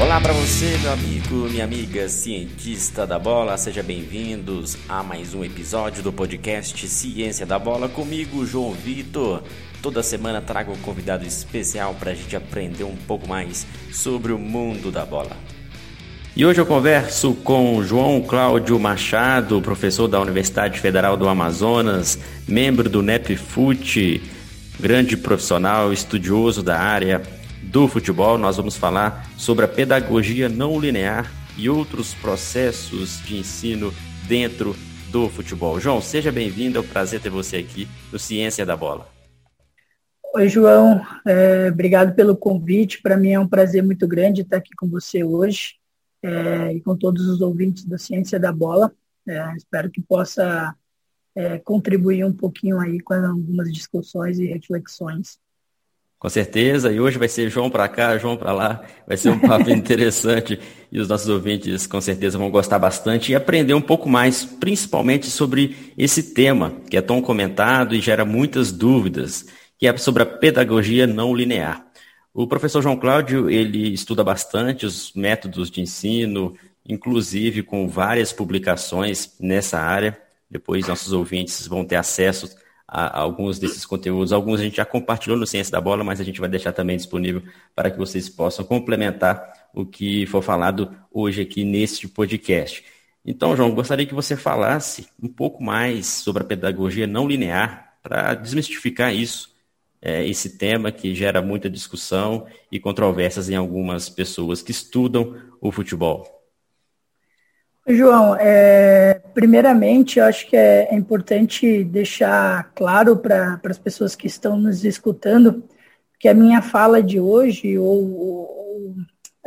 Olá para você, meu amigo, minha amiga cientista da bola, seja bem-vindos a mais um episódio do podcast Ciência da Bola comigo, João Vitor. Toda semana trago um convidado especial para a gente aprender um pouco mais sobre o mundo da bola. E hoje eu converso com João Cláudio Machado, professor da Universidade Federal do Amazonas, membro do NEPFUT, grande profissional, estudioso da área, do futebol, nós vamos falar sobre a pedagogia não linear e outros processos de ensino dentro do futebol. João, seja bem-vindo, é um prazer ter você aqui no Ciência da Bola. Oi, João, é, obrigado pelo convite. Para mim é um prazer muito grande estar aqui com você hoje é, e com todos os ouvintes da Ciência da Bola. É, espero que possa é, contribuir um pouquinho aí com algumas discussões e reflexões com certeza, e hoje vai ser João para cá, João para lá, vai ser um papo interessante e os nossos ouvintes com certeza vão gostar bastante e aprender um pouco mais, principalmente sobre esse tema que é tão comentado e gera muitas dúvidas, que é sobre a pedagogia não linear. O professor João Cláudio, ele estuda bastante os métodos de ensino, inclusive com várias publicações nessa área. Depois nossos ouvintes vão ter acesso a, alguns desses conteúdos. Alguns a gente já compartilhou no Ciência da Bola, mas a gente vai deixar também disponível para que vocês possam complementar o que for falado hoje aqui neste podcast. Então, João, gostaria que você falasse um pouco mais sobre a pedagogia não linear para desmistificar isso, é, esse tema que gera muita discussão e controvérsias em algumas pessoas que estudam o futebol. João, é, primeiramente, eu acho que é, é importante deixar claro para as pessoas que estão nos escutando que a minha fala de hoje, ou, ou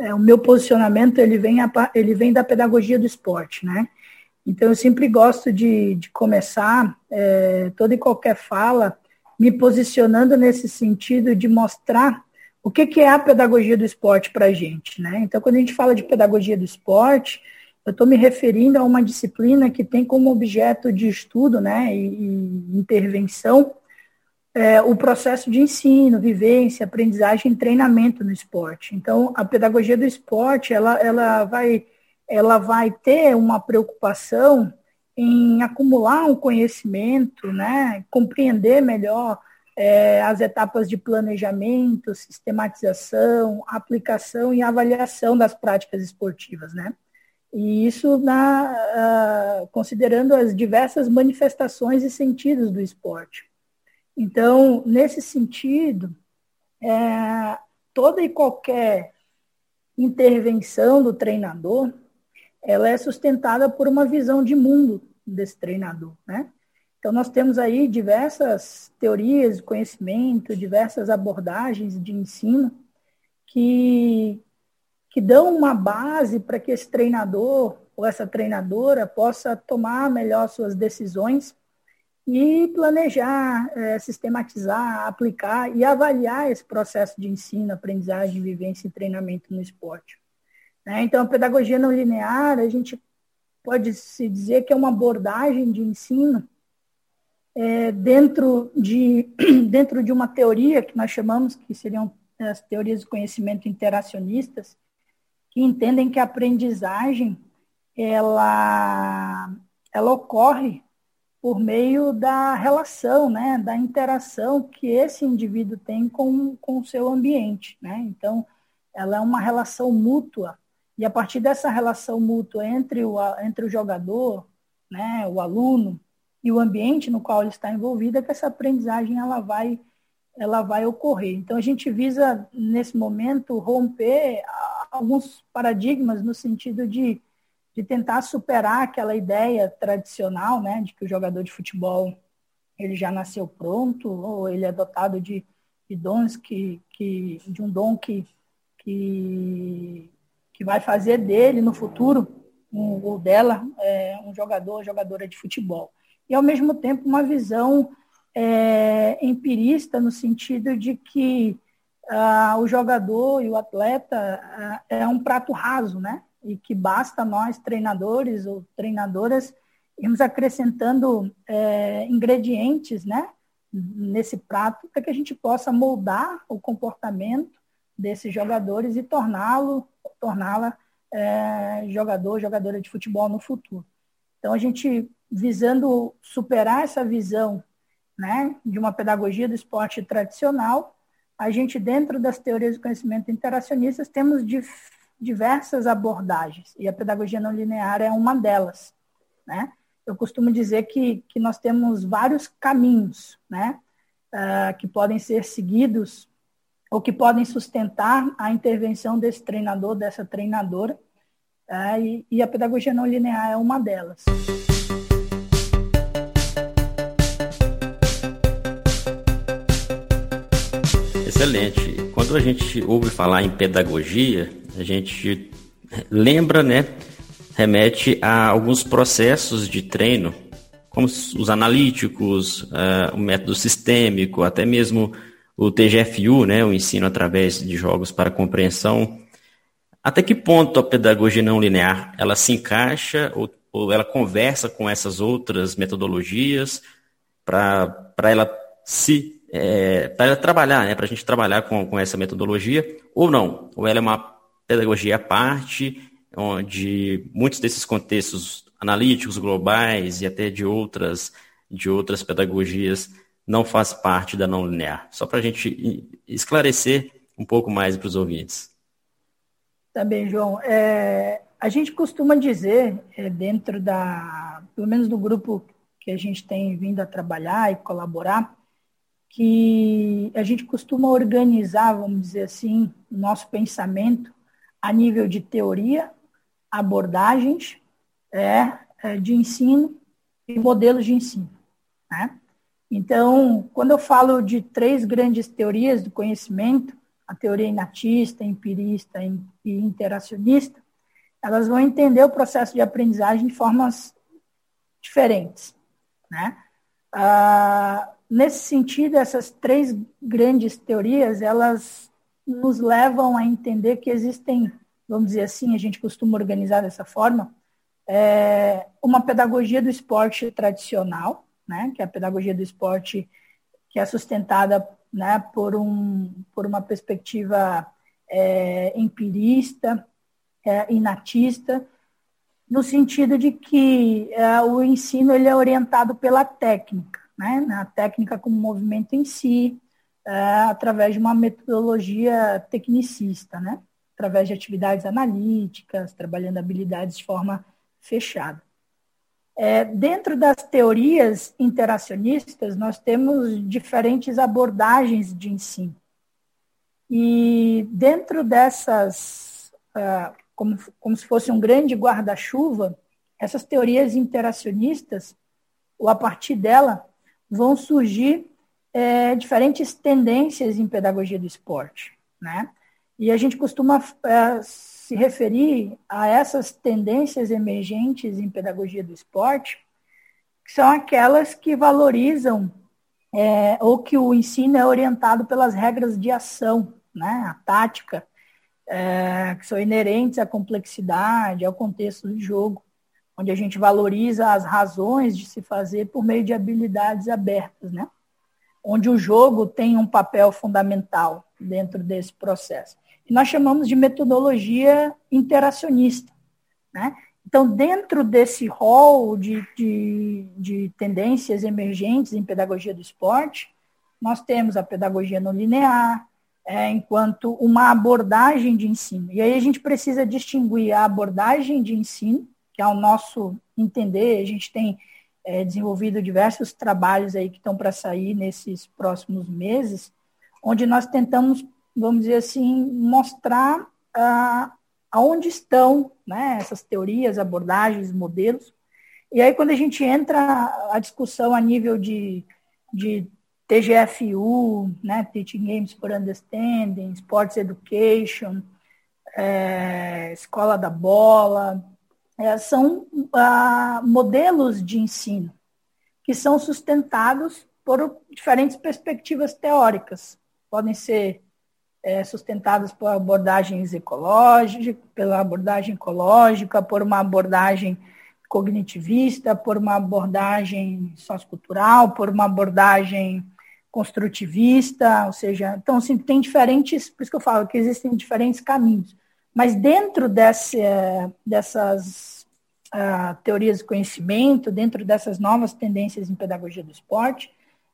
é, o meu posicionamento, ele vem, a, ele vem da pedagogia do esporte, né? Então, eu sempre gosto de, de começar é, toda e qualquer fala me posicionando nesse sentido de mostrar o que, que é a pedagogia do esporte para a gente, né? Então, quando a gente fala de pedagogia do esporte, eu estou me referindo a uma disciplina que tem como objeto de estudo né, e, intervenção é, o processo de ensino, vivência, aprendizagem e treinamento no esporte. Então, a pedagogia do esporte, ela, ela, vai, ela vai ter uma preocupação em acumular um conhecimento, né, compreender melhor é, as etapas de planejamento, sistematização, aplicação e avaliação das práticas esportivas, né? E isso na, uh, considerando as diversas manifestações e sentidos do esporte. Então, nesse sentido, é, toda e qualquer intervenção do treinador, ela é sustentada por uma visão de mundo desse treinador, né? Então, nós temos aí diversas teorias de conhecimento, diversas abordagens de ensino que, que dão uma base para que esse treinador ou essa treinadora possa tomar melhor suas decisões e planejar, é, sistematizar, aplicar e avaliar esse processo de ensino, aprendizagem, vivência e treinamento no esporte. Né? Então, a pedagogia não linear, a gente pode se dizer que é uma abordagem de ensino é, dentro, de, dentro de uma teoria que nós chamamos, que seriam as teorias de conhecimento interacionistas, que entendem que a aprendizagem ela, ela ocorre por meio da relação, né, da interação que esse indivíduo tem com, com o seu ambiente. Né? Então, ela é uma relação mútua, e a partir dessa relação mútua entre o, entre o jogador, né, o aluno, e o ambiente no qual ele está envolvido, é que essa aprendizagem ela vai, ela vai ocorrer. Então, a gente visa, nesse momento, romper alguns paradigmas no sentido de, de tentar superar aquela ideia tradicional, né, de que o jogador de futebol ele já nasceu pronto ou ele é dotado de, de dons que, que de um dom que, que, que vai fazer dele no futuro um, ou dela é, um jogador jogadora de futebol. E ao mesmo tempo uma visão é, empirista no sentido de que ah, o jogador e o atleta ah, é um prato raso, né? E que basta nós, treinadores ou treinadoras, irmos acrescentando é, ingredientes, né? Nesse prato, para que a gente possa moldar o comportamento desses jogadores e torná-lo, torná-la é, jogador, jogadora de futebol no futuro. Então, a gente, visando superar essa visão né, de uma pedagogia do esporte tradicional, a gente, dentro das teorias do conhecimento interacionistas, temos diversas abordagens, e a pedagogia não linear é uma delas. Né? Eu costumo dizer que, que nós temos vários caminhos né, uh, que podem ser seguidos ou que podem sustentar a intervenção desse treinador, dessa treinadora, uh, e, e a pedagogia não linear é uma delas. Excelente. Quando a gente ouve falar em pedagogia, a gente lembra, né, remete a alguns processos de treino, como os analíticos, uh, o método sistêmico, até mesmo o TGFU, né, o ensino através de jogos para compreensão. Até que ponto a pedagogia não linear ela se encaixa ou, ou ela conversa com essas outras metodologias para ela se é, para trabalhar, né, para a gente trabalhar com, com essa metodologia, ou não, ou ela é uma pedagogia à parte, onde muitos desses contextos analíticos, globais e até de outras, de outras pedagogias não faz parte da não linear. Só para a gente esclarecer um pouco mais para os ouvintes. Tá bem, João. É, a gente costuma dizer, é, dentro da, pelo menos do grupo que a gente tem vindo a trabalhar e colaborar, que a gente costuma organizar, vamos dizer assim, o nosso pensamento a nível de teoria, abordagens é, é, de ensino e modelos de ensino. Né? Então, quando eu falo de três grandes teorias do conhecimento, a teoria inatista, empirista e interacionista, elas vão entender o processo de aprendizagem de formas diferentes. Né? Ah, nesse sentido, essas três grandes teorias, elas nos levam a entender que existem, vamos dizer assim, a gente costuma organizar dessa forma, é, uma pedagogia do esporte tradicional, né, que é a pedagogia do esporte que é sustentada né, por, um, por uma perspectiva é, empirista, é, inatista, no sentido de que é, o ensino ele é orientado pela técnica né, na técnica como movimento em si, é, através de uma metodologia tecnicista, né, através de atividades analíticas, trabalhando habilidades de forma fechada. É, dentro das teorias interacionistas, nós temos diferentes abordagens de ensino. E dentro dessas, uh, como, como se fosse um grande guarda-chuva, essas teorias interacionistas, ou a partir dela, vão surgir é, diferentes tendências em pedagogia do esporte, né? E a gente costuma é, se referir a essas tendências emergentes em pedagogia do esporte, que são aquelas que valorizam é, ou que o ensino é orientado pelas regras de ação, né? A tática, é, que são inerentes à complexidade, ao contexto do jogo onde a gente valoriza as razões de se fazer por meio de habilidades abertas, né? Onde o jogo tem um papel fundamental dentro desse processo. E nós chamamos de metodologia interacionista, né? Então, dentro desse rol de, de, de tendências emergentes em pedagogia do esporte, nós temos a pedagogia não linear, é, enquanto uma abordagem de ensino. E aí a gente precisa distinguir a abordagem de ensino que ao nosso entender, a gente tem é, desenvolvido diversos trabalhos aí que estão para sair nesses próximos meses, onde nós tentamos, vamos dizer assim, mostrar ah, aonde estão né, essas teorias, abordagens, modelos. E aí, quando a gente entra a discussão a nível de, de TGFU, né, Teaching Games for Understanding, Sports Education, é, Escola da Bola, é, são ah, modelos de ensino que são sustentados por diferentes perspectivas teóricas. Podem ser é, sustentados por abordagens ecológicas, pela abordagem ecológica, por uma abordagem cognitivista, por uma abordagem sociocultural, por uma abordagem construtivista, ou seja, então assim, tem diferentes, por isso que eu falo que existem diferentes caminhos. Mas dentro desse, dessas uh, teorias de conhecimento, dentro dessas novas tendências em pedagogia do esporte,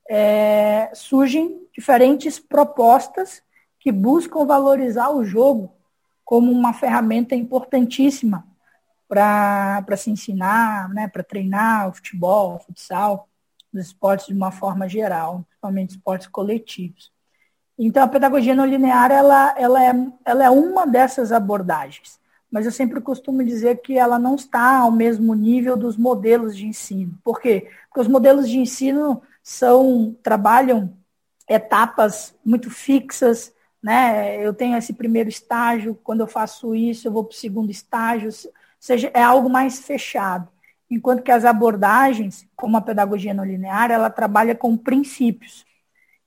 é, surgem diferentes propostas que buscam valorizar o jogo como uma ferramenta importantíssima para se ensinar, né, para treinar o futebol, o futsal, os esportes de uma forma geral, principalmente esportes coletivos. Então, a pedagogia não linear ela, ela, é, ela é uma dessas abordagens, mas eu sempre costumo dizer que ela não está ao mesmo nível dos modelos de ensino. Por quê? Porque os modelos de ensino são trabalham etapas muito fixas, né? Eu tenho esse primeiro estágio, quando eu faço isso, eu vou para o segundo estágio, ou seja, é algo mais fechado. Enquanto que as abordagens, como a pedagogia não linear, ela trabalha com princípios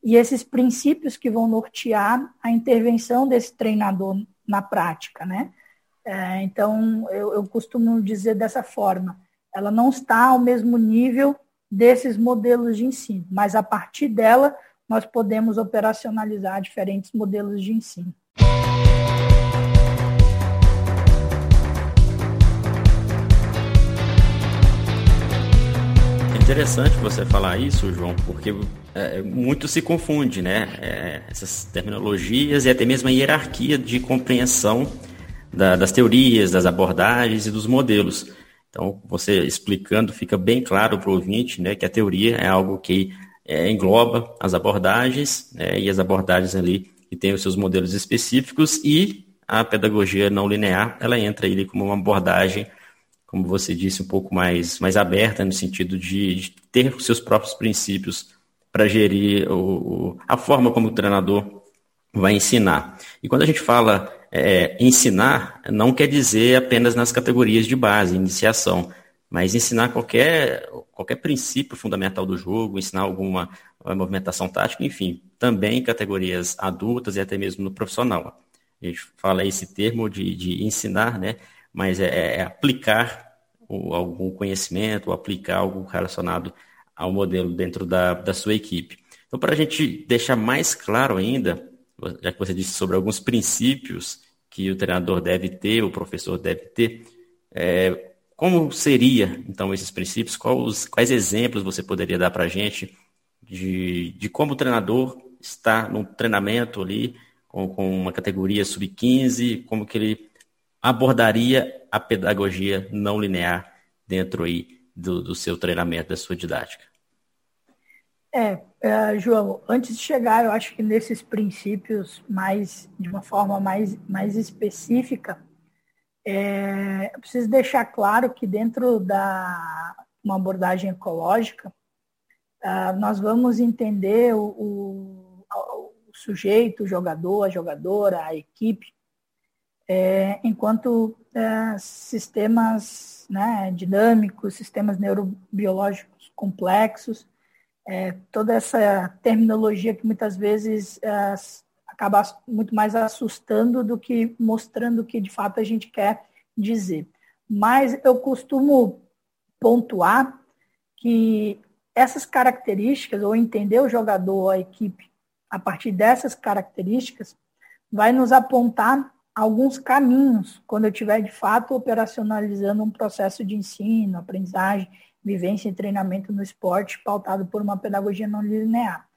e esses princípios que vão nortear a intervenção desse treinador na prática, né? É, então, eu, eu costumo dizer dessa forma, ela não está ao mesmo nível desses modelos de ensino, mas a partir dela nós podemos operacionalizar diferentes modelos de ensino. interessante você falar isso, João, porque é, muito se confunde, né? É, essas terminologias e até mesmo a hierarquia de compreensão da, das teorias, das abordagens e dos modelos. Então, você explicando, fica bem claro para o ouvinte né, que a teoria é algo que é, engloba as abordagens né, e as abordagens ali que tem os seus modelos específicos e a pedagogia não linear, ela entra ali como uma abordagem como você disse, um pouco mais, mais aberta no sentido de, de ter os seus próprios princípios para gerir o, a forma como o treinador vai ensinar. E quando a gente fala é, ensinar, não quer dizer apenas nas categorias de base, iniciação, mas ensinar qualquer, qualquer princípio fundamental do jogo, ensinar alguma movimentação tática, enfim, também em categorias adultas e até mesmo no profissional. A gente fala esse termo de, de ensinar, né? mas é, é, é aplicar o, algum conhecimento, ou aplicar algo relacionado ao modelo dentro da, da sua equipe. Então, para a gente deixar mais claro ainda, já que você disse sobre alguns princípios que o treinador deve ter, o professor deve ter, é, como seria, então, esses princípios? Quais, quais exemplos você poderia dar para a gente de, de como o treinador está no treinamento ali, com, com uma categoria sub-15, como que ele abordaria a pedagogia não linear dentro aí do, do seu treinamento, da sua didática? É, é, João, antes de chegar, eu acho que nesses princípios mais, de uma forma mais, mais específica, é, eu preciso deixar claro que dentro da uma abordagem ecológica, uh, nós vamos entender o, o, o, sujeito, o jogador, a jogadora, a equipe, é, enquanto é, sistemas né, dinâmicos, sistemas neurobiológicos complexos, é, toda essa terminologia que muitas vezes é, acaba muito mais assustando do que mostrando o que de fato a gente quer dizer. Mas eu costumo pontuar que essas características, ou entender o jogador, a equipe, a partir dessas características, vai nos apontar alguns caminhos quando eu estiver de fato operacionalizando um processo de ensino, aprendizagem, vivência e treinamento no esporte pautado por uma pedagogia não linear.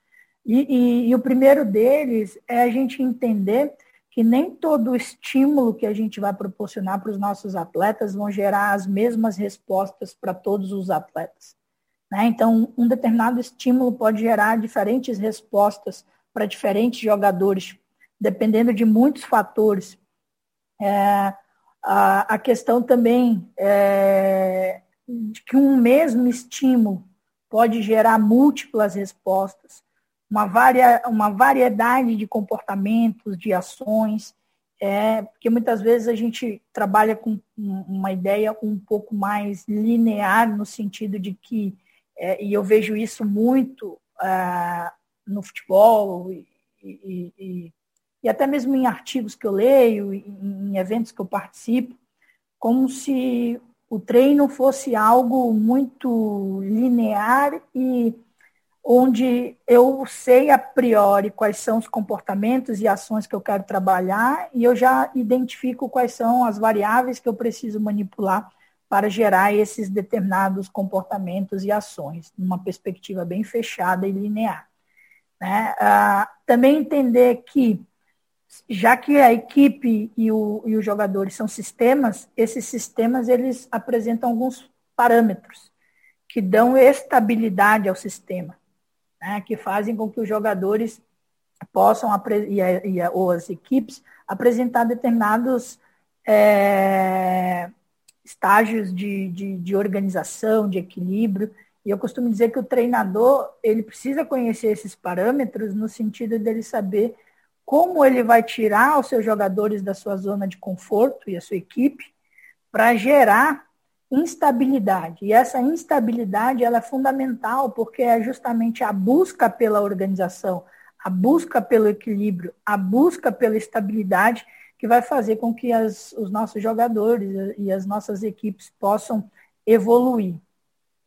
E, e, e o primeiro deles é a gente entender que nem todo estímulo que a gente vai proporcionar para os nossos atletas vão gerar as mesmas respostas para todos os atletas. Né? Então, um determinado estímulo pode gerar diferentes respostas para diferentes jogadores, dependendo de muitos fatores. É, a, a, questão também é, de que um mesmo estímulo pode gerar múltiplas respostas, uma, varia, uma variedade de comportamentos, de ações, é, porque muitas vezes a gente trabalha com uma ideia um pouco mais linear, no sentido de que, é, e eu vejo isso muito é, no futebol e, e, e e até mesmo em artigos que eu leio, em eventos que eu participo, como se o treino fosse algo muito linear e onde eu sei a priori quais são os comportamentos e ações que eu quero trabalhar e eu já identifico quais são as variáveis que eu preciso manipular para gerar esses determinados comportamentos e ações, numa perspectiva bem fechada e linear. Né? Ah, também entender que, já que a equipe e, o, e os jogadores são sistemas, esses sistemas eles apresentam alguns parâmetros que dão estabilidade ao sistema né, que fazem com que os jogadores possam, e, a, e a, ou as equipes, apresentar determinados é, estágios de, de, de organização, de equilíbrio. E eu costumo dizer que o treinador ele precisa conhecer esses parâmetros no sentido dele saber como ele vai tirar os seus jogadores da sua zona de conforto e a sua equipe para gerar instabilidade. E essa instabilidade ela é fundamental porque é justamente a busca pela organização, a busca pelo equilíbrio, a busca pela estabilidade que vai fazer com que as, os nossos jogadores e as nossas equipes possam evoluir.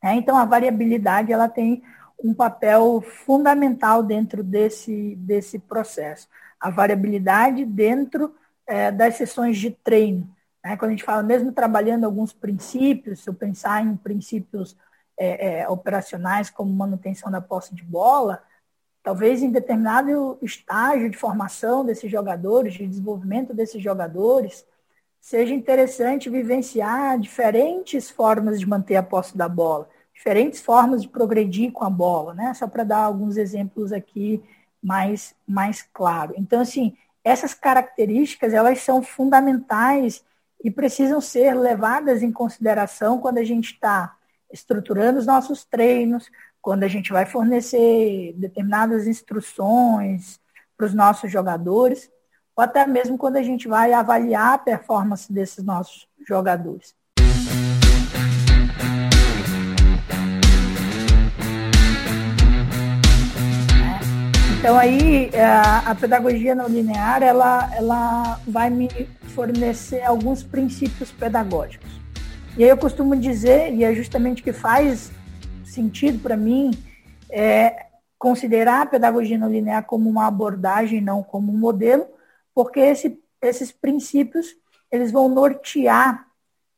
É, então, a variabilidade ela tem um papel fundamental dentro desse, desse processo. A variabilidade dentro é, das sessões de treino. Né? Quando a gente fala, mesmo trabalhando alguns princípios, se eu pensar em princípios é, é, operacionais como manutenção da posse de bola, talvez em determinado estágio de formação desses jogadores, de desenvolvimento desses jogadores, seja interessante vivenciar diferentes formas de manter a posse da bola, diferentes formas de progredir com a bola, né? Só para dar alguns exemplos aqui mais mais claro. Então, assim, essas características elas são fundamentais e precisam ser levadas em consideração quando a gente está estruturando os nossos treinos, quando a gente vai fornecer determinadas instruções para os nossos jogadores, ou até mesmo quando a gente vai avaliar a performance desses nossos jogadores. Então aí a, a pedagogia não linear ela, ela vai me fornecer alguns princípios pedagógicos. E aí eu costumo dizer, e é justamente que faz sentido para mim, é considerar a pedagogia não linear como uma abordagem, não como um modelo, porque esse, esses princípios eles vão nortear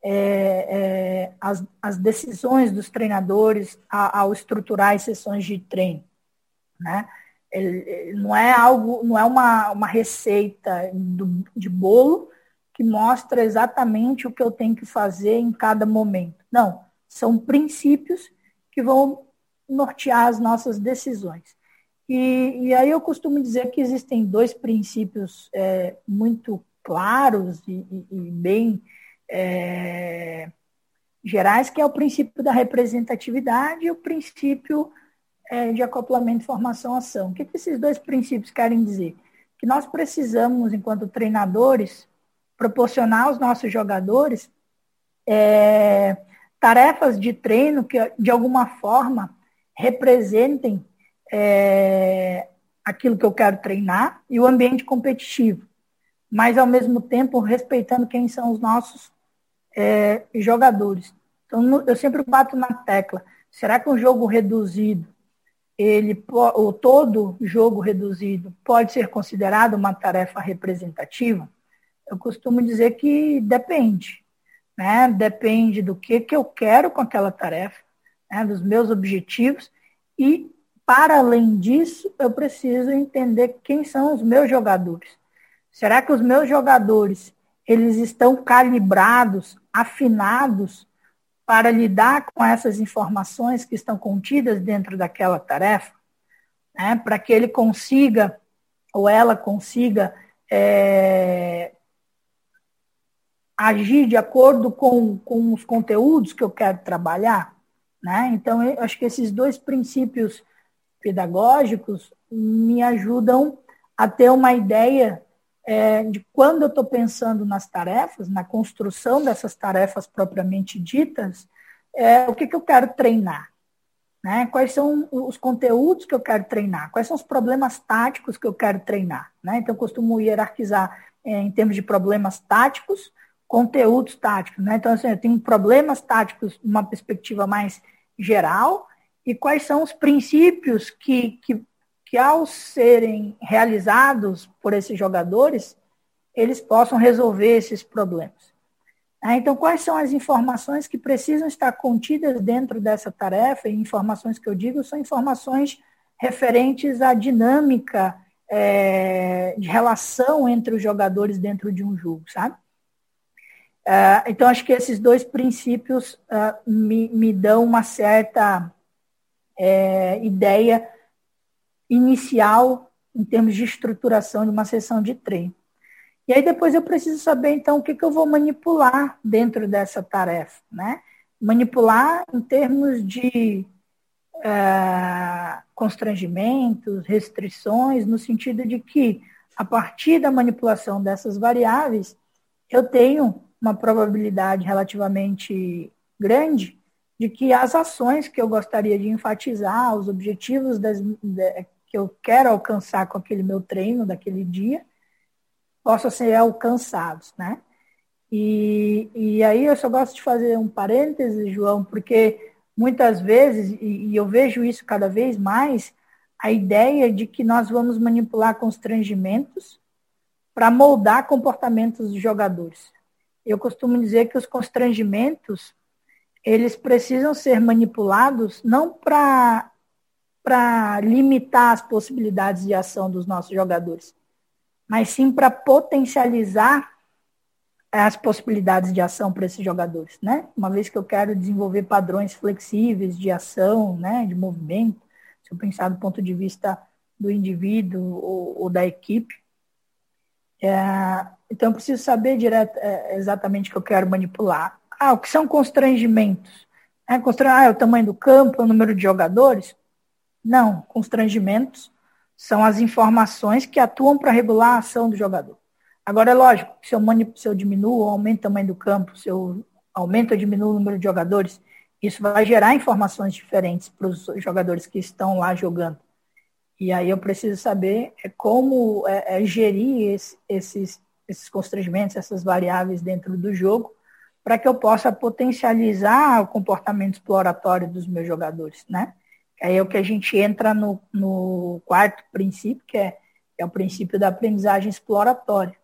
é, é, as, as, decisões dos treinadores ao, ao estruturar as sessões de treino. Né? Não é algo, não é uma, uma receita do, de bolo que mostra exatamente o que eu tenho que fazer em cada momento. Não, são princípios que vão nortear as nossas decisões. E, e aí eu costumo dizer que existem dois princípios é, muito claros e, e, e bem é, gerais, que é o princípio da representatividade e o princípio é, de acoplamento, formação, ação. O que, que esses dois princípios querem dizer? Que nós precisamos, enquanto treinadores, proporcionar aos nossos jogadores é, tarefas de treino que, de alguma forma, representem é, aquilo que eu quero treinar e o ambiente competitivo, mas, ao mesmo tempo, respeitando quem são os nossos é, jogadores. Então, eu sempre bato na tecla. Será que um jogo reduzido ele, o todo jogo reduzido pode ser considerado uma tarefa representativa? Eu costumo dizer que depende. Né? Depende do que, que eu quero com aquela tarefa, né? dos meus objetivos, e, para além disso, eu preciso entender quem são os meus jogadores. Será que os meus jogadores eles estão calibrados, afinados para lidar com essas informações que estão contidas dentro daquela tarefa, né, para que ele consiga ou ela consiga é, agir de acordo com, com os conteúdos que eu quero trabalhar. Né? Então, eu acho que esses dois princípios pedagógicos me ajudam a ter uma ideia é, de quando eu estou pensando nas tarefas, na construção dessas tarefas propriamente ditas, é, o que, que eu quero treinar. Né? Quais são os conteúdos que eu quero treinar? Quais são os problemas táticos que eu quero treinar? Né? Então, eu costumo hierarquizar é, em termos de problemas táticos, conteúdos táticos. Né? Então, assim, eu tenho problemas táticos numa perspectiva mais geral, e quais são os princípios que, que, que ao serem realizados por esses jogadores, eles possam resolver esses problemas. Ah, então, quais são as informações que precisam estar contidas dentro dessa tarefa? E informações que eu digo são informações referentes à dinâmica é, de relação entre os jogadores dentro de um jogo, sabe? Uh, então, acho que esses dois princípios uh, me, me dão uma certa é, ideia inicial em termos de estruturação de uma sessão de treino. E aí depois eu preciso saber, então, o que, que eu vou manipular dentro dessa tarefa, né? Manipular em termos de uh, constrangimentos, restrições, no sentido de que, a partir da manipulação dessas variáveis, eu tenho uma probabilidade relativamente grande de que as ações que eu gostaria de enfatizar, os objetivos das, de, que eu quero alcançar com aquele meu treino daquele dia, possam ser alcançados, né? E, e aí eu só gosto de fazer um parêntese, João, porque muitas vezes, e, e eu vejo isso cada vez mais, a ideia de que nós vamos manipular constrangimentos para moldar comportamentos dos jogadores. Eu costumo dizer que os constrangimentos, eles precisam ser manipulados não para para limitar as possibilidades de ação dos nossos jogadores, mas sim para potencializar as possibilidades de ação para esses jogadores, né? Uma vez que eu quero desenvolver padrões flexíveis de ação, né, de movimento, se eu pensar do ponto de vista do indivíduo ou, ou da equipe, é, então eu preciso saber direto, é, exatamente o que eu quero manipular. Ah, o que são constrangimentos? É, constran... Ah, é o tamanho do campo, é o número de jogadores? Não, constrangimentos são as informações que atuam para regular a ação do jogador. Agora, é lógico, se eu, se eu diminuo ou aumento o tamanho do campo, se eu aumento ou diminuo o número de jogadores, isso vai gerar informações diferentes para os jogadores que estão lá jogando. E aí eu preciso saber é, como é, é, gerir esse, esses, esses constrangimentos, essas variáveis dentro do jogo, para que eu possa potencializar o comportamento exploratório dos meus jogadores, né? Aí é o que a gente entra no, no quarto princípio, que é, que é o princípio da aprendizagem exploratória.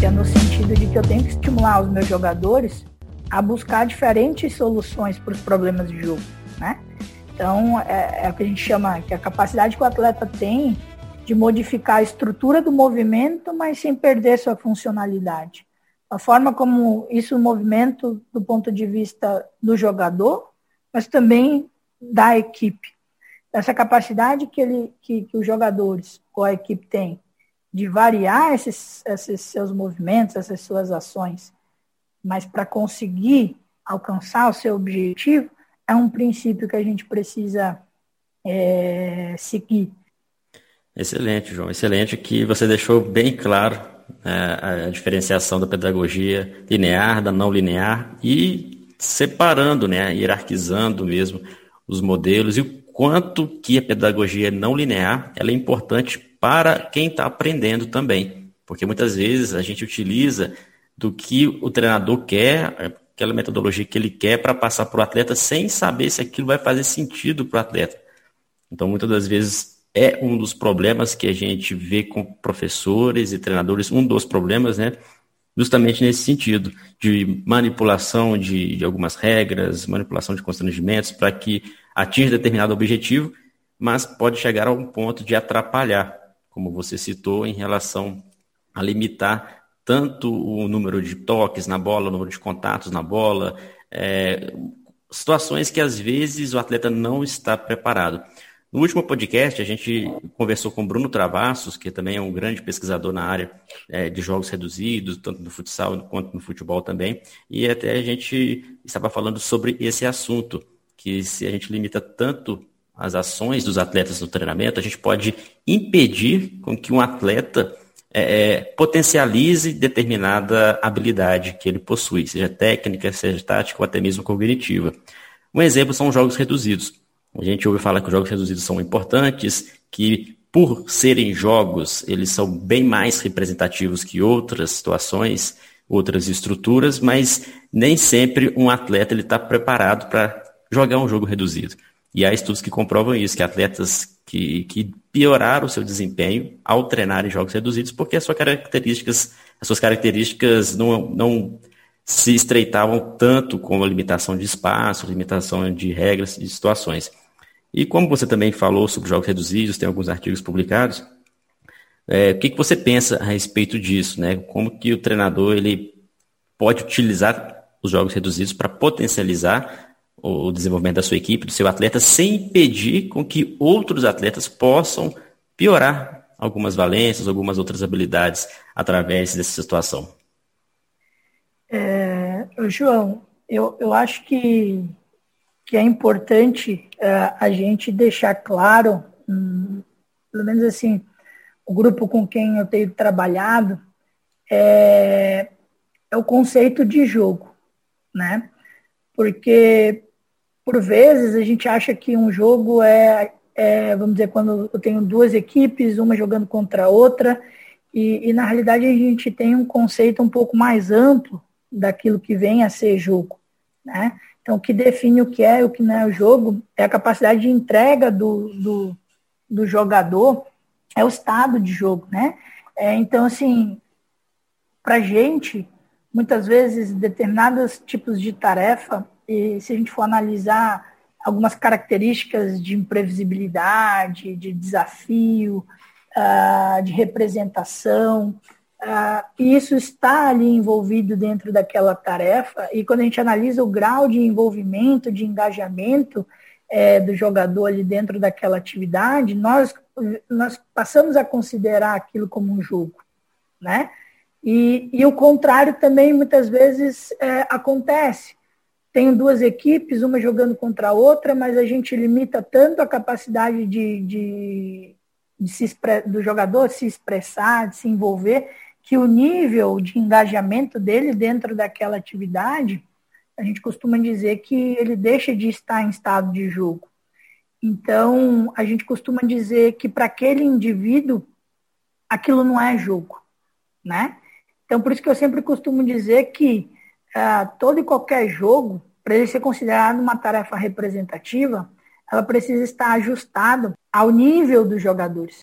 É no sentido de que eu tenho que estimular os meus jogadores a buscar diferentes soluções para os problemas de jogo, né? Então, é, é, o que a gente chama, que a capacidade que o atleta tem de modificar a estrutura do movimento, mas sem perder sua funcionalidade. A forma como isso movimento do ponto de vista do jogador, mas também da equipe. Essa capacidade que, ele, que, que os jogadores ou a equipe tem de variar esses, esses seus movimentos, essas suas ações, mas para conseguir alcançar o seu objetivo, é um princípio que a gente precisa é, seguir. Excelente, João. Excelente que você deixou bem claro é, a diferenciação da pedagogia linear, da não linear e separando, né, hierarquizando mesmo os modelos e o quanto que a pedagogia não linear ela é importante para quem está aprendendo também. Porque muitas vezes a gente utiliza do que o treinador quer, aquela metodologia que ele quer para passar para o atleta sem saber se aquilo vai fazer sentido para o atleta. Então, muitas das vezes é um dos problemas que a gente vê com professores e treinadores, um dos problemas, né? Justamente nesse sentido, de manipulação de, de algumas regras, manipulação de constrangimentos para que atinja determinado objetivo, mas pode chegar a um ponto de atrapalhar, como você citou, em relação a limitar tanto o número de toques na bola, o número de contatos na bola, é, situações que às vezes o atleta não está preparado. No último podcast, a gente conversou com Bruno Travassos, que também é um grande pesquisador na área é, de jogos reduzidos, tanto no futsal quanto no futebol também, e até a gente estava falando sobre esse assunto, que se a gente limita tanto as ações dos atletas no treinamento, a gente pode impedir com que um atleta é, é, potencialize determinada habilidade que ele possui, seja técnica, seja tática ou até mesmo cognitiva. Um exemplo são jogos reduzidos. A gente ouve falar que os jogos reduzidos são importantes, que por serem jogos, eles são bem mais representativos que outras situações. outras estruturas, mas nem sempre um atleta está preparado para jogar um jogo reduzido. E há estudos que comprovam isso, que atletas que, que pioraram o seu desempenho ao treinar em jogos reduzidos, porque as suas características, as suas características não, não se estreitavam tanto com a limitação de espaço, limitação de regras e situações. E como você também falou sobre jogos reduzidos, tem alguns artigos publicados, é, o que, que você pensa a respeito disso? Né? Como que o treinador ele pode utilizar os jogos reduzidos para potencializar o desenvolvimento da sua equipe, do seu atleta, sem impedir com que outros atletas possam piorar algumas valências, algumas outras habilidades através dessa situação? É, João, eu, eu acho que, que é importante é, a gente deixar claro, hum, pelo menos assim, o grupo com quem eu tenho trabalhado, é, é o conceito de jogo, né? Porque por vezes a gente acha que um jogo é, é, vamos dizer, quando eu tenho duas equipes, uma jogando contra a outra, e, e, na realidade a gente tem um conceito um pouco mais amplo daquilo que vem a ser jogo. Né? Então, o que define o que é e o que não é o jogo é a capacidade de entrega do, do, do jogador, é o estado de jogo. Né? É, então, assim, para gente, muitas vezes, determinados tipos de tarefa e se a gente for analisar algumas características de imprevisibilidade, de desafio, uh, de representação, uh, isso está ali envolvido dentro daquela tarefa, e quando a gente analisa o grau de envolvimento, de engajamento é, do jogador ali dentro daquela atividade, nós, nós passamos a considerar aquilo como um jogo, né? E, e o contrário também muitas vezes é, acontece tenho duas equipes, uma jogando contra a outra, mas a gente limita tanto a capacidade de, de, de se, do jogador se expressar, de se envolver, que o nível de engajamento dele dentro daquela atividade, a gente costuma dizer que ele deixa de estar em estado de jogo. Então, a gente costuma dizer que para aquele indivíduo, aquilo não é jogo, né? Então, por isso que eu sempre costumo dizer que uh, todo e qualquer jogo, para ele ser considerado uma tarefa representativa, ela precisa estar ajustada ao nível dos jogadores.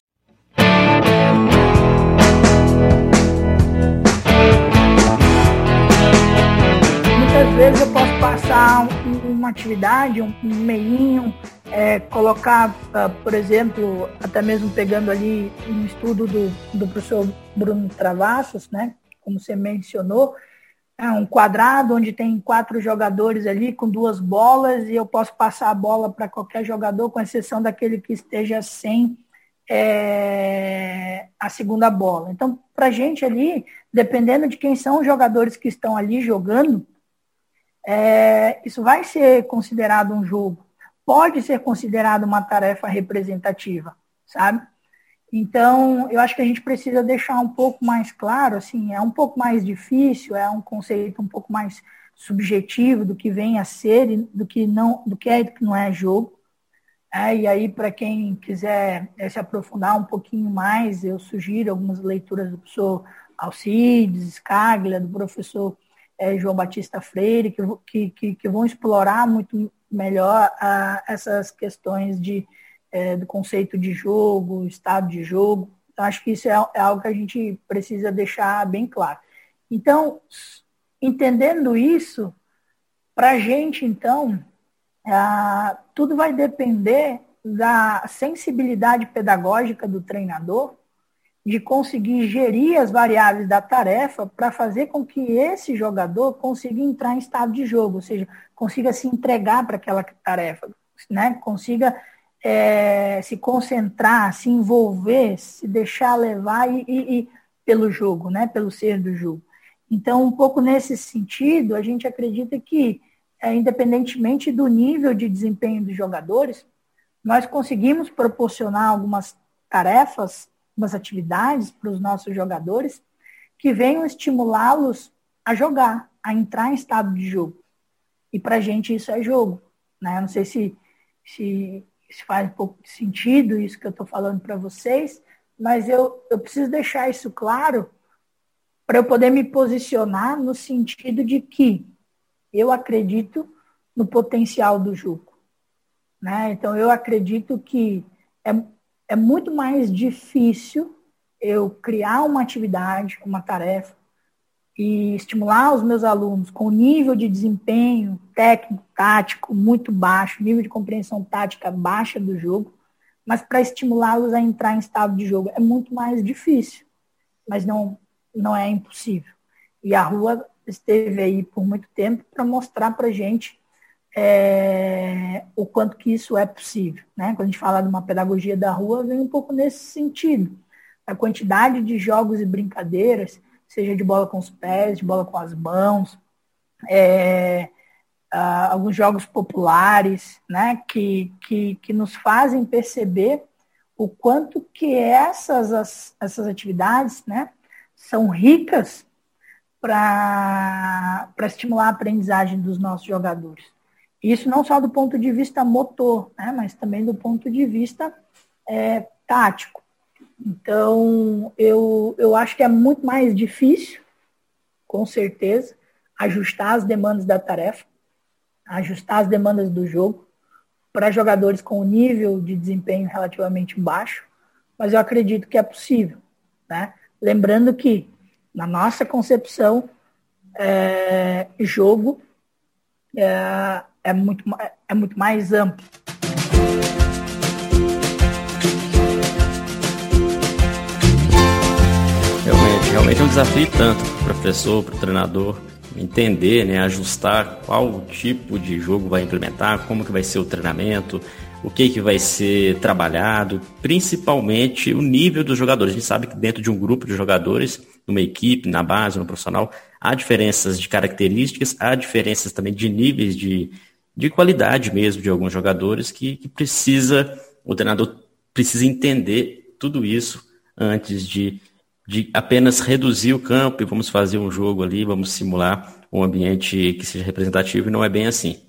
Muitas vezes eu posso passar um, uma atividade, um, um é, colocar, uh, por exemplo, até mesmo pegando ali um estudo do, do professor Bruno Travassos, né, como você mencionou, é um quadrado onde tem quatro jogadores ali com duas bolas e eu posso passar a bola para qualquer jogador, com exceção daquele que esteja sem é, a segunda bola. Então, para a gente ali, dependendo de quem são os jogadores que estão ali jogando, é, isso vai ser considerado um jogo. Pode ser considerado uma tarefa representativa, sabe? Então, eu acho que a gente precisa deixar um pouco mais claro, assim, é um pouco mais difícil, é um conceito um pouco mais subjetivo do que vem a ser, do que não, do que é e do que não é jogo. É, e aí, para quem quiser é, se aprofundar um pouquinho mais, eu sugiro algumas leituras do professor Alcides, Scaglia, do professor é, João Batista Freire, que, que, que, vão explorar muito melhor ah, essas questões de é, do conceito de jogo, estado de jogo. Então, acho que isso é, é algo que a gente precisa deixar bem claro. Então, entendendo isso, para a gente, então, é, tudo vai depender da sensibilidade pedagógica do treinador, de conseguir gerir as variáveis da tarefa para fazer com que esse jogador consiga entrar em estado de jogo, ou seja, consiga se entregar para aquela tarefa, né? consiga é, se concentrar, se envolver, se deixar levar e, e, e, pelo jogo, né? pelo ser do jogo. Então, um pouco nesse sentido, a gente acredita que, é, independentemente do nível de desempenho dos jogadores, nós conseguimos proporcionar algumas tarefas, algumas atividades para os nossos jogadores que venham estimulá-los a jogar, a entrar em estado de jogo. E para a gente isso é jogo. Né? Não sei se, se se faz um pouco de sentido isso que eu estou falando para vocês, mas eu, eu preciso deixar isso claro para eu poder me posicionar no sentido de que eu acredito no potencial do jogo. Né? Então, eu acredito que é, é muito mais difícil eu criar uma atividade, uma tarefa, e estimular os meus alunos com nível de desempenho técnico, tático muito baixo, nível de compreensão tática baixa do jogo, mas para estimulá-los a entrar em estado de jogo é muito mais difícil, mas não, não é impossível. E a rua esteve aí por muito tempo para mostrar para a gente é, o quanto que isso é possível. Né? Quando a gente fala de uma pedagogia da rua, vem um pouco nesse sentido. A quantidade de jogos e brincadeiras, seja de bola com os pés, de bola com as mãos, é, uh, alguns jogos populares, né, que, que, que nos fazem perceber o quanto que essas, as, essas atividades né, são ricas para estimular a aprendizagem dos nossos jogadores. Isso não só do ponto de vista motor, né, mas também do ponto de vista é, tático. Então, eu, eu acho que é muito mais difícil, com certeza, ajustar as demandas da tarefa, ajustar as demandas do jogo para jogadores com nível de desempenho relativamente baixo, mas eu acredito que é possível. Né? Lembrando que, na nossa concepção, é, jogo é, é, muito, é muito mais amplo. Realmente, realmente é um desafio tanto para o professor, para o treinador, entender, né, ajustar qual tipo de jogo vai implementar, como que vai ser o treinamento, o que que vai ser trabalhado, principalmente o nível dos jogadores. A gente sabe que dentro de um grupo de jogadores, numa equipe, na base, no profissional, há diferenças de características, há diferenças também de níveis de, de qualidade mesmo de alguns jogadores que, que precisa, o treinador precisa entender tudo isso antes de de apenas reduzir o campo e vamos fazer um jogo ali, vamos simular um ambiente que seja representativo e não é bem assim.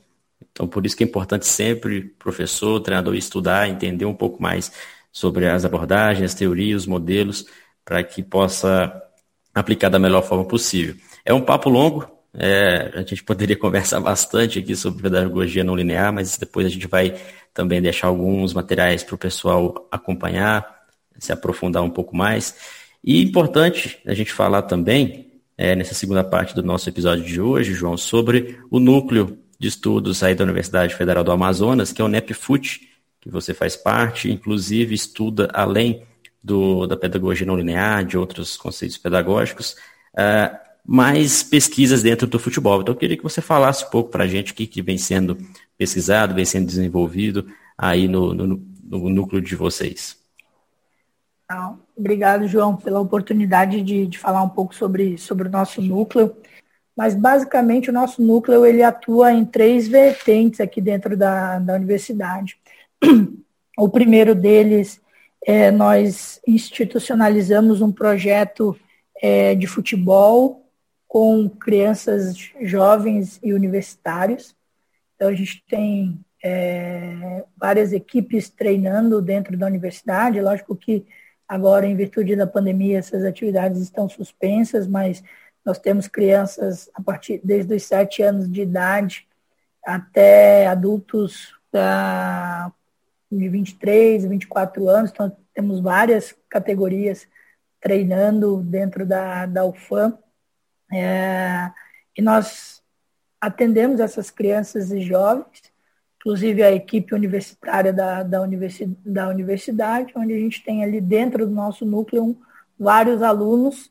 Então, por isso que é importante sempre professor, treinador estudar, entender um pouco mais sobre as abordagens, as teorias, os modelos, para que possa aplicar da melhor forma possível. É um papo longo, é, a gente poderia conversar bastante aqui sobre pedagogia não linear, mas depois a gente vai também deixar alguns materiais para o pessoal acompanhar, se aprofundar um pouco mais. E importante a gente falar também, é, nessa segunda parte do nosso episódio de hoje, João, sobre o núcleo de estudos aí da Universidade Federal do Amazonas, que é o NEPFUT, que você faz parte, inclusive estuda além do, da pedagogia não linear, de outros conceitos pedagógicos, uh, mais pesquisas dentro do futebol. Então, eu queria que você falasse um pouco para a gente o que, que vem sendo pesquisado, vem sendo desenvolvido aí no, no, no núcleo de vocês. Obrigado, João, pela oportunidade de, de falar um pouco sobre, sobre o nosso núcleo. Mas, basicamente, o nosso núcleo ele atua em três vertentes aqui dentro da, da universidade. O primeiro deles é nós institucionalizamos um projeto é, de futebol com crianças jovens e universitários. Então, a gente tem é, várias equipes treinando dentro da universidade. Lógico que Agora, em virtude da pandemia, essas atividades estão suspensas, mas nós temos crianças a partir desde os sete anos de idade até adultos da, de 23, 24 anos. Então, temos várias categorias treinando dentro da, da UFAM. É, e nós atendemos essas crianças e jovens inclusive a equipe universitária da, da, universi da universidade, onde a gente tem ali dentro do nosso núcleo vários alunos.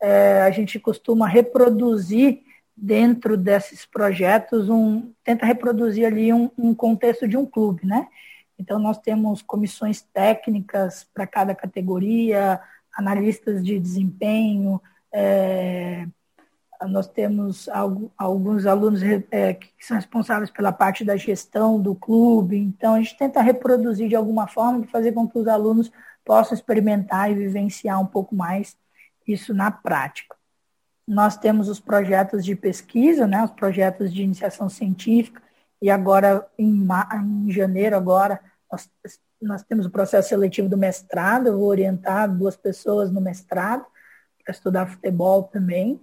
É, a gente costuma reproduzir dentro desses projetos, um, tenta reproduzir ali um, um contexto de um clube, né? Então, nós temos comissões técnicas para cada categoria, analistas de desempenho, é, nós temos alguns alunos é, que são responsáveis pela parte da gestão do clube, então a gente tenta reproduzir de alguma forma, fazer com que os alunos possam experimentar e vivenciar um pouco mais isso na prática. Nós temos os projetos de pesquisa, né, os projetos de iniciação científica, e agora, em, em janeiro, agora, nós, nós temos o processo seletivo do mestrado, eu vou orientar duas pessoas no mestrado, para estudar futebol também.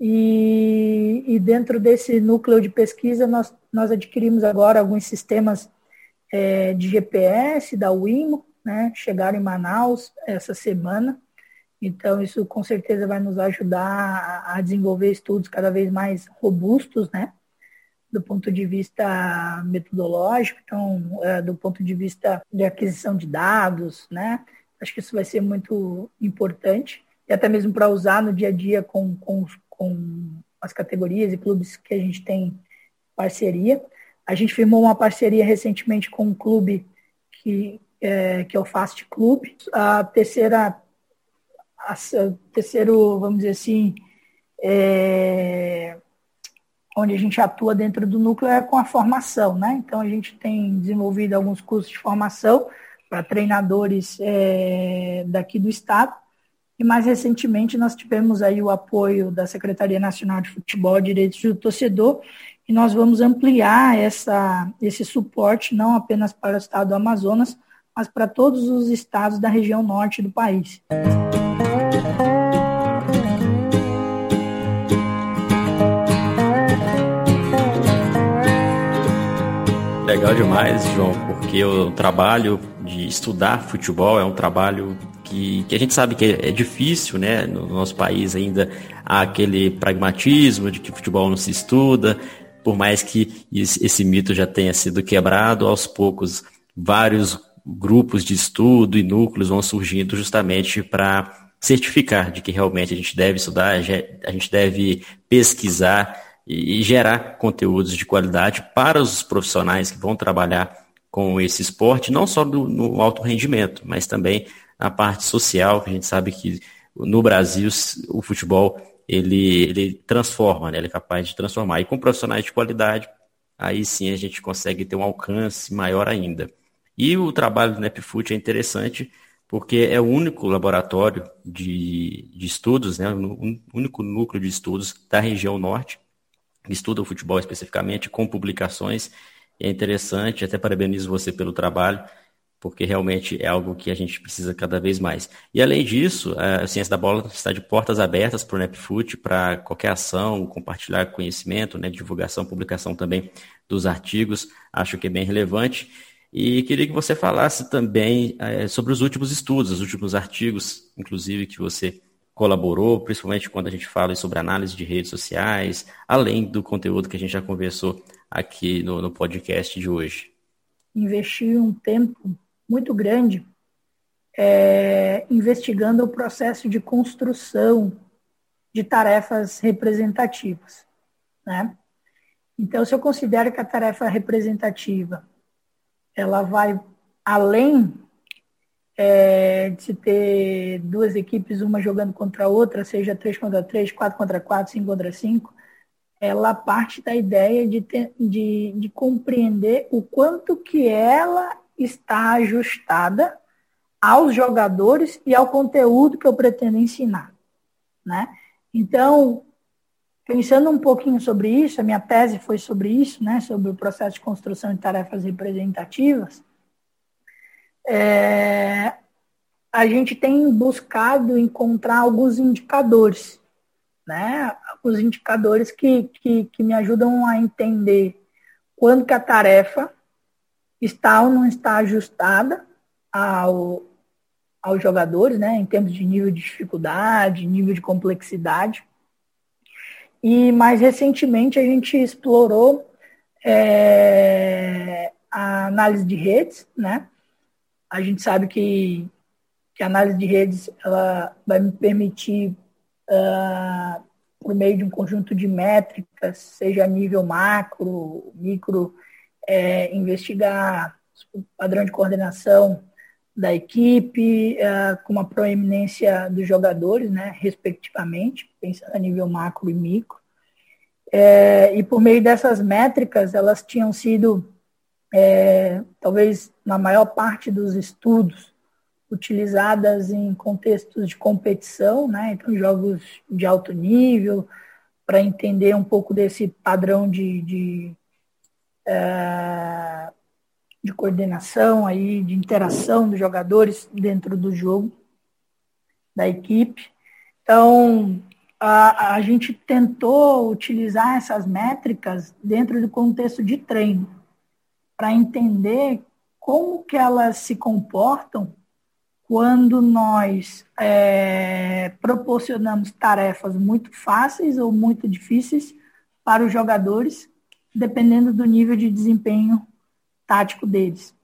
E, e, dentro desse núcleo de pesquisa, nós, nós adquirimos agora alguns sistemas é, de GPS da Wimo, né? chegaram em Manaus essa semana. Então, isso com certeza vai nos ajudar a desenvolver estudos cada vez mais robustos, né? Do ponto de vista metodológico, então, é, do ponto de vista de aquisição de dados, né? Acho que isso vai ser muito importante, e até mesmo para usar no dia a dia com, com, com as categorias e clubes que a gente tem parceria. A gente firmou uma parceria recentemente com um clube que, é, que é o Fast Club. A terceira, a, terceiro, vamos dizer assim, é, onde a gente atua dentro do núcleo é com a formação, né? Então a gente tem desenvolvido alguns cursos de formação para treinadores é, daqui do estado. E mais recentemente nós tivemos aí o apoio da Secretaria Nacional de Futebol e Direitos do Torcedor e nós vamos ampliar essa, esse suporte não apenas para o estado do Amazonas, mas para todos os estados da região norte do país. Legal demais, João, porque o trabalho de estudar futebol é um trabalho que, que a gente sabe que é, difícil, né? No nosso país ainda há aquele pragmatismo de que futebol não se estuda, por mais que esse mito já tenha sido quebrado, aos poucos vários grupos de estudo e núcleos vão surgindo justamente para certificar de que realmente a gente deve estudar, a gente deve pesquisar e gerar conteúdos de qualidade para os profissionais que vão trabalhar com esse esporte, não só no alto rendimento, mas também na parte social, que a gente sabe que no Brasil o futebol ele, ele transforma, né? ele é capaz de transformar. E com profissionais de qualidade, aí sim a gente consegue ter um alcance maior ainda. E o trabalho do NEPFUT é interessante porque é o único laboratório de, de estudos, né? o único núcleo de estudos da região norte, que estuda o futebol especificamente, com publicações. É interessante, até parabenizo você pelo trabalho porque realmente é algo que a gente precisa cada vez mais. E além disso, a Ciência da Bola está de portas abertas para o NEPFUT, para qualquer ação, compartilhar conhecimento, né, divulgação, publicação também dos artigos, acho que é bem relevante. E queria que você falasse também é, sobre os últimos estudos, os últimos artigos, inclusive, que você colaborou, principalmente quando a gente fala sobre análise de redes sociais, além do conteúdo que a gente já conversou aqui no, no podcast de hoje. Investi um tempo muito grande é, investigando o processo de construção de tarefas representativas. Né? Então, se eu considero que a tarefa representativa ela vai além é, de se ter duas equipes, uma jogando contra a outra, seja 3 contra 3, 4 contra 4, 5 contra 5, ela parte da ideia de, ter, de, de compreender o quanto que ela está ajustada aos jogadores e ao conteúdo que eu pretendo ensinar, né? Então, pensando um pouquinho sobre isso, a minha tese foi sobre isso, né? Sobre o processo de construção de tarefas representativas. É, a gente tem buscado encontrar alguns indicadores, né? Os indicadores que, que, que me ajudam a entender quando que a tarefa está ou não está ajustada ao, aos jogadores, né, em termos de nível de dificuldade, nível de complexidade. E mais recentemente a gente explorou é, a análise de redes, né? A gente sabe que, que a análise de redes ela vai me permitir, uh, por meio de um conjunto de métricas, seja a nível macro, micro, é, investigar o padrão de coordenação da equipe, é, com uma proeminência dos jogadores, né, respectivamente, pensando a nível macro e micro. É, e por meio dessas métricas, elas tinham sido, é, talvez na maior parte dos estudos, utilizadas em contextos de competição, né, então jogos de alto nível, para entender um pouco desse padrão de, de é, de coordenação, aí, de interação dos jogadores dentro do jogo, da equipe. Então, Então, a, a gente tentou utilizar essas métricas dentro do contexto de treino, para entender como que elas se comportam quando nós é, proporcionamos tarefas muito fáceis ou muito difíceis para os jogadores, dependendo do nível de desempenho tático deles.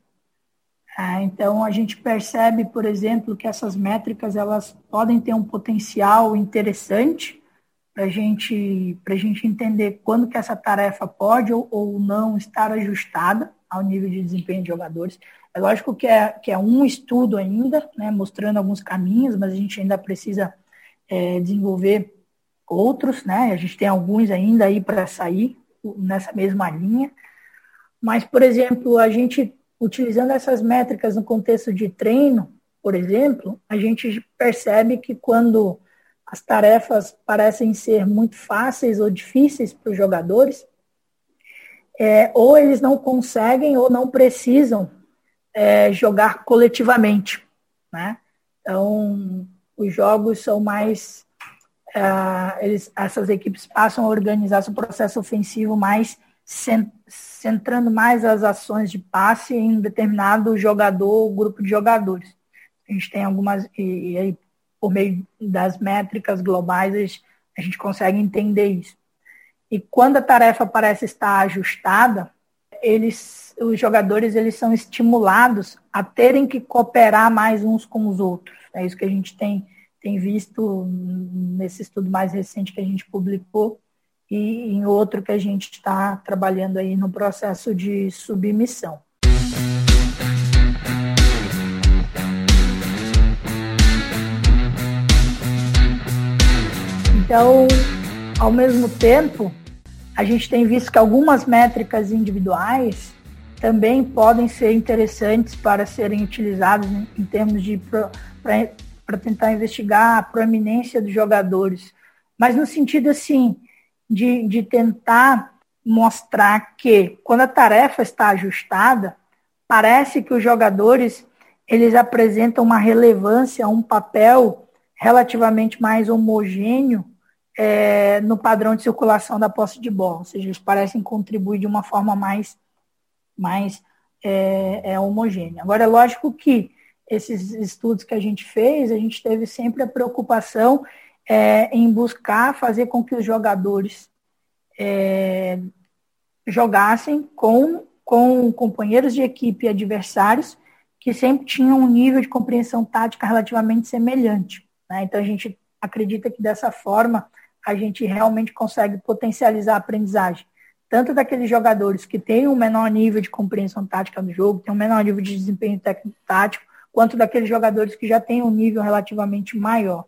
É, então a gente percebe, por exemplo, que essas métricas elas podem ter um potencial interessante para gente, a gente entender quando que essa tarefa pode ou, ou não estar ajustada ao nível de desempenho de jogadores. É lógico que é, que é um estudo ainda, né, mostrando alguns caminhos, mas a gente ainda precisa é, desenvolver outros, né? A gente tem alguns ainda aí para sair nessa mesma linha. Mas, por exemplo, a gente utilizando essas métricas no contexto de treino, por exemplo, a gente percebe que quando as tarefas parecem ser muito fáceis ou difíceis para os jogadores, é, ou eles não conseguem ou não precisam é, jogar coletivamente. Né? Então, os jogos são mais. É, eles, essas equipes passam a organizar seu processo ofensivo mais centrando mais as ações de passe em determinado jogador ou grupo de jogadores. A gente tem algumas, e, e aí, por meio das métricas globais, a gente consegue entender isso. E quando a tarefa parece estar ajustada, eles, os jogadores eles são estimulados a terem que cooperar mais uns com os outros. É isso que a gente tem, tem visto nesse estudo mais recente que a gente publicou e em outro que a gente está trabalhando aí no processo de submissão. Então, ao mesmo tempo, a gente tem visto que algumas métricas individuais também podem ser interessantes para serem utilizadas em, termos de para tentar investigar a proeminência dos jogadores, mas no sentido assim de, de tentar mostrar que quando a tarefa está ajustada, parece que os jogadores eles apresentam uma relevância, um papel relativamente mais homogêneo é, no padrão de circulação da posse de bola, ou seja, eles parecem contribuir de uma forma mais, mais é, é, homogênea. Agora, é lógico que esses estudos que a gente fez, a gente teve sempre a preocupação é, em buscar fazer com que os jogadores é, jogassem com, com companheiros de equipe e adversários que sempre tinham um nível de compreensão tática relativamente semelhante. Né? Então, a gente acredita que dessa forma a gente realmente consegue potencializar a aprendizagem, tanto daqueles jogadores que têm um menor nível de compreensão tática do jogo, têm um menor nível de desempenho técnico tático, quanto daqueles jogadores que já têm um nível relativamente maior.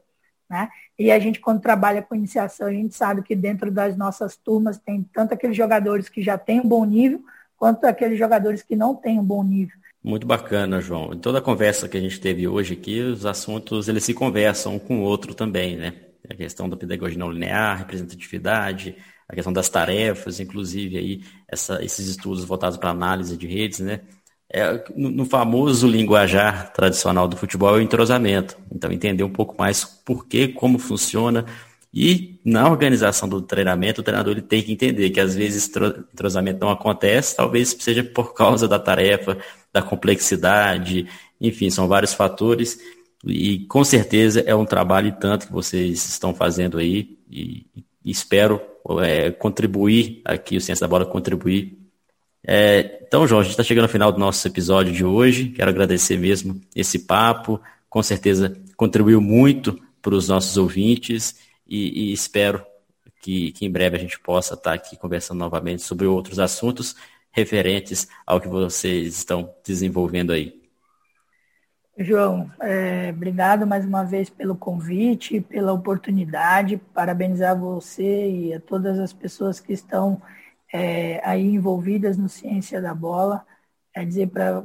Né? E a gente, quando trabalha com iniciação, a gente sabe que dentro das nossas turmas tem tanto aqueles jogadores que já têm um bom nível, quanto aqueles jogadores que não têm um bom nível. Muito bacana, João. Em toda a conversa que a gente teve hoje aqui, os assuntos eles se conversam um com o outro também, né? a questão da pedagogia não linear, representatividade, a questão das tarefas, inclusive aí essa, esses estudos voltados para análise de redes, né? É, no, no, famoso linguajar tradicional do futebol é o entrosamento. Então, entender um pouco mais por que, como funciona. E na organização do treinamento, o treinador ele tem que entender que às vezes entrosamento não acontece, talvez seja por causa da tarefa, da complexidade, enfim, são vários fatores e com certeza é um trabalho tanto que vocês estão fazendo aí e, e espero é, contribuir aqui, o Ciência da Bola contribuir. É, então, gente está chegando ao final do nosso episódio de hoje. Quero agradecer mesmo esse papo. Com certeza contribuiu muito para os nossos ouvintes e, e espero que, que, em breve a gente possa estar tá aqui conversando novamente sobre outros assuntos referentes ao que vocês estão desenvolvendo aí. João, é, obrigado mais uma vez pelo convite, pela oportunidade, parabenizar você e a todas as pessoas que estão é, aí envolvidas no Ciência da Bola. É dizer para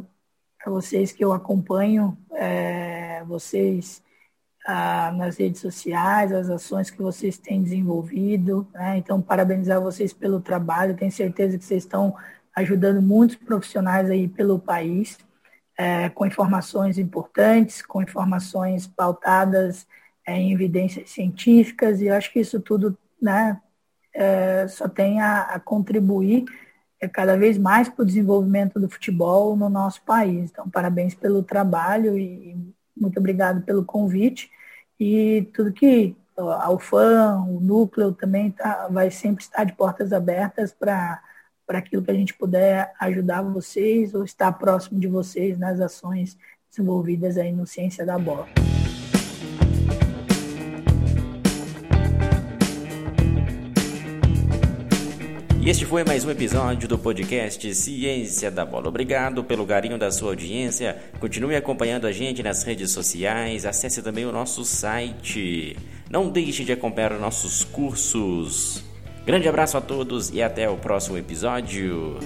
vocês que eu acompanho é, vocês nas redes sociais, as ações que vocês têm desenvolvido. Né? Então, parabenizar vocês pelo trabalho. Tenho certeza que vocês estão ajudando muitos profissionais aí pelo país é, com informações importantes, com informações pautadas é, em evidências científicas, e eu acho que isso tudo né, é, só tem a, a contribuir é, cada vez mais para o desenvolvimento do futebol no nosso país. Então, parabéns pelo trabalho e muito obrigado pelo convite. E tudo que a UFAM, o núcleo também tá, vai sempre estar de portas abertas para aquilo que a gente puder ajudar vocês ou estar próximo de vocês nas ações desenvolvidas aí no Ciência da Bola. E este foi mais um episódio do podcast Ciência da Bola. Obrigado pelo carinho da sua audiência. Continue acompanhando a gente nas redes sociais. Acesse também o nosso site. Não deixe de acompanhar os nossos cursos. Grande abraço a todos e até o próximo episódio.